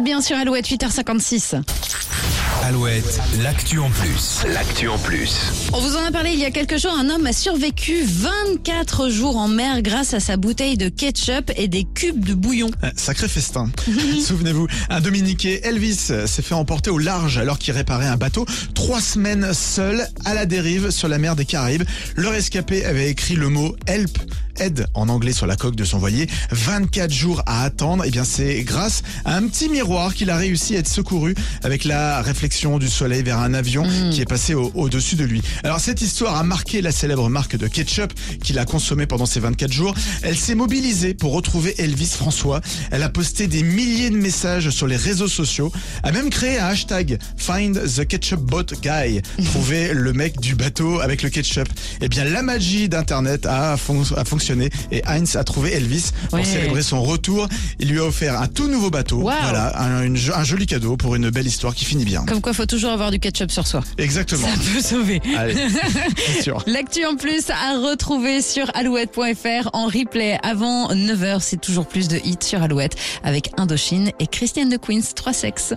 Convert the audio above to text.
êtes bien sur Alouette 8h56. Alouette, l'actu en plus. L'actu en plus. On vous en a parlé il y a quelques jours. Un homme a survécu 24 jours en mer grâce à sa bouteille de ketchup et des cubes de bouillon. Euh, Sacré festin. Souvenez-vous, un Dominiqué, Elvis, s'est fait emporter au large alors qu'il réparait un bateau. Trois semaines seul à la dérive sur la mer des Caraïbes. Le rescapé avait écrit le mot help, aide en anglais sur la coque de son voilier. 24 jours à attendre. Et bien, c'est grâce à un petit miroir qu'il a réussi à être secouru avec la réflexion du soleil vers un avion qui est passé au- au-dessus de lui. Alors, cette histoire a marqué la célèbre marque de ketchup qu'il a consommé pendant ces 24 jours. Elle s'est mobilisée pour retrouver Elvis François. Elle a posté des milliers de messages sur les réseaux sociaux, a même créé un hashtag Find the Ketchup Boat Guy, trouver le mec du bateau avec le ketchup. Eh bien, la magie d'internet a, fon- a fonctionné et Heinz a trouvé Elvis pour Ouais. célébrer son retour. Il lui a offert un tout nouveau bateau. Wow. Voilà, un, une jo- un joli cadeau pour une belle histoire qui finit bien. Comme quoi, faut toujours avoir du ketchup sur soi. Exactement. Ça peut sauver. Allez, c'est sûr. L'actu en plus à retrouver sur alouette.fr en replay avant 9h. C'est toujours plus de hits sur Alouette avec Indochine et Christiane de Queens, 3 sexes.